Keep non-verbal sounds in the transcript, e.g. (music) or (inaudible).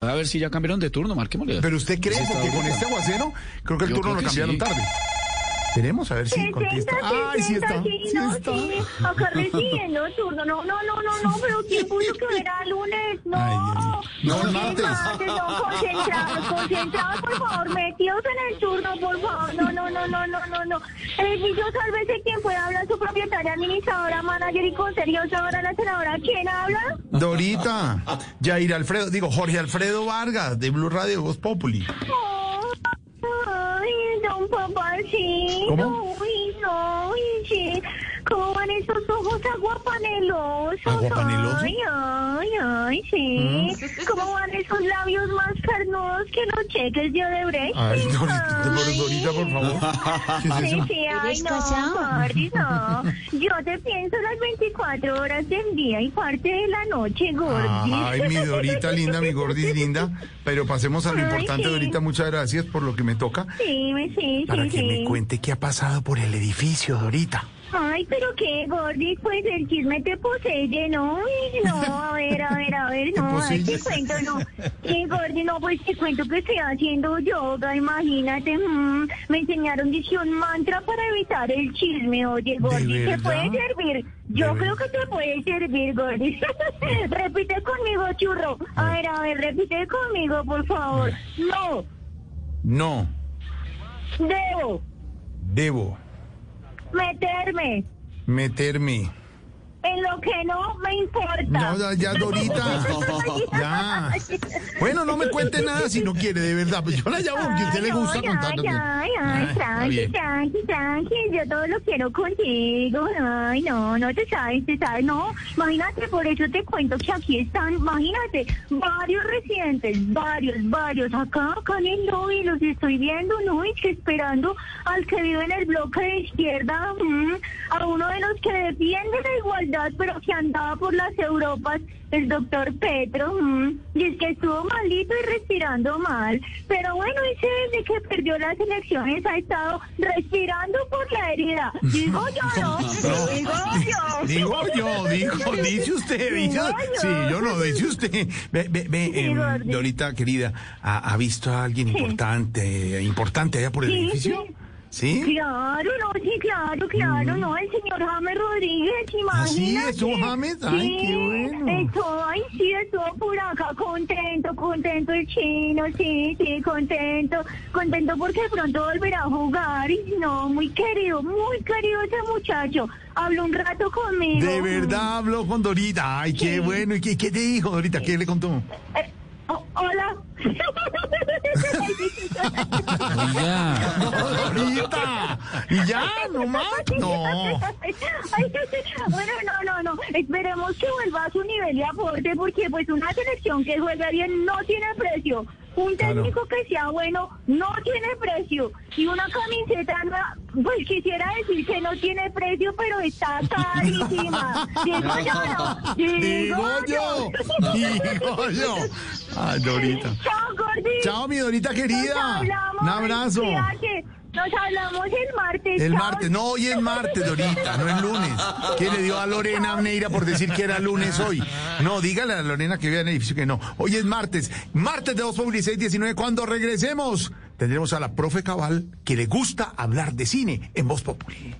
A ver si ya cambiaron de turno, marquémosle. Pero usted cree, porque con este aguacero, creo que el Yo turno lo cambiaron sí. tarde. Tenemos, a ver si contesta. Ay, sí está, sí, sí no, está. sí. Acá recibiendo (laughs) turno. No, no, no, no, no, pero ¿quién puso que era lunes? No. Ay, mío. No, Es martes. No, concentrados, concentrados, por favor, metidos en el turno, por favor. No, no, no, no, no, no, no. Edificio, sálvese quien pueda hablar, su propietaria, administradora, manager y conseriosa, ahora la senadora. ¿Quién habla? Dorita, Jair Alfredo, digo, Jorge Alfredo Vargas, de Blue Radio, Voz Populi. Ay, don papacito. ¿Cómo? Uy, no, uy, sí. ¿Cómo van esos ojos aguapanelosos? ¿Aguapanelosos? Ay, ay, ay, sí. ¿Cómo van esos labios más carnudos que los cheques de Odebrecht? Ay, Dorita, por- Dorita, por favor. ¿Qué es Sí, ay, ¿Eres no, no. Yo te pienso las 24 horas del día y parte de la noche, Gordy. Ay, mi Dorita linda, mi Gordis linda. Pero pasemos a lo Ay, importante, sí. Dorita. Muchas gracias por lo que me toca. Sí, sí, Para sí, que me cuente qué ha pasado por el edificio, Dorita. Ay, pero qué, Gordy, pues el chisme te posee, ¿no? No, a ver, a ver, a ver, (laughs) no, a ver, te cuento, no. Sí, Gordy, no, pues te cuento que estoy haciendo yoga, imagínate. mm, me enseñaron, dice, un mantra para evitar el chisme, oye, Gordy, ¿te puede servir? Yo ¿De creo que te puede servir, Gordy. (laughs) repite conmigo, churro. A ver, a ver, repite conmigo, por favor. No, No, debo debo meterme meterme. En lo que no me importa. No, ya, ya, Dorita. (laughs) Ya. Bueno, no me cuente nada si no quiere, de verdad. Pues yo la llamo porque a usted le Ay, gusta contar. que- ya, ay, Ay, tranqui, tranqui, tranqui, yo todo lo quiero contigo. Ay, no, no te sabes, te sabes, no. Imagínate, por eso te cuento que aquí están, imagínate, varios residentes, varios, varios, acá, acá en el lobby, los estoy viendo, ¿no? Y que esperando al que vive en el bloque de izquierda, mm, a uno de los que defiende la igualdad, pero que andaba por las Europas, el doctor Petro, mm, y es que estuvo malito y respirando mal. Pero bueno, ese desde que perdió las elecciones ha estado respirando por la herida. Digo yo, (laughs) ¿no? Digo yo. Digo yo, digo, (laughs) dice usted, dice, Digo sí, yo no, dice usted. Ve, ve, ve, Sí, em. Dorita, querida, ¿ha, ha visto a alguien Sí. importante, importante allá por el Sí, edificio? Sí. Claro, no, sí, claro, claro, no, el señor James Rodríguez, ¿Ah, sí? imagínate. ¿Estuvo James? Ay, Sí, qué bueno. Ay, sí, estuvo por acá contento, contento el chino, sí, sí, contento, contento porque de pronto volverá a jugar y no, muy querido, muy querido ese muchacho. Habló un rato conmigo. De verdad habló con Dorita. Ay, qué bueno. ¿Y qué, qué te dijo, Dorita? ¿Qué le contó? Eh, oh, hola. (laughs) (laughs) Oiga. (laughs) ¿Y ya? ¿No más? (laughs) No. (laughs) Bueno, no, no, no. Esperemos que vuelva a su nivel de aporte porque pues una selección que juega bien no tiene precio. Un Claro. técnico que sea bueno no tiene precio. Y una camiseta, pues quisiera decir que no tiene precio, pero está carísima. Digo yo, no. Digo yo. Digo yo. Ay, Dorita. Chao, gordito. Chao, mi Dorita querida. Un abrazo. Cuídate. Nos hablamos el martes. El martes, no, hoy es martes, Dorita, no es lunes. ¿Qué le dio a Lorena Neira por decir que era lunes hoy? No, dígale a Lorena que vea en el edificio que no. Hoy es martes, martes de 2 Populi 619. Cuando regresemos, tendremos a la profe Cabal que le gusta hablar de cine en Voz Populi.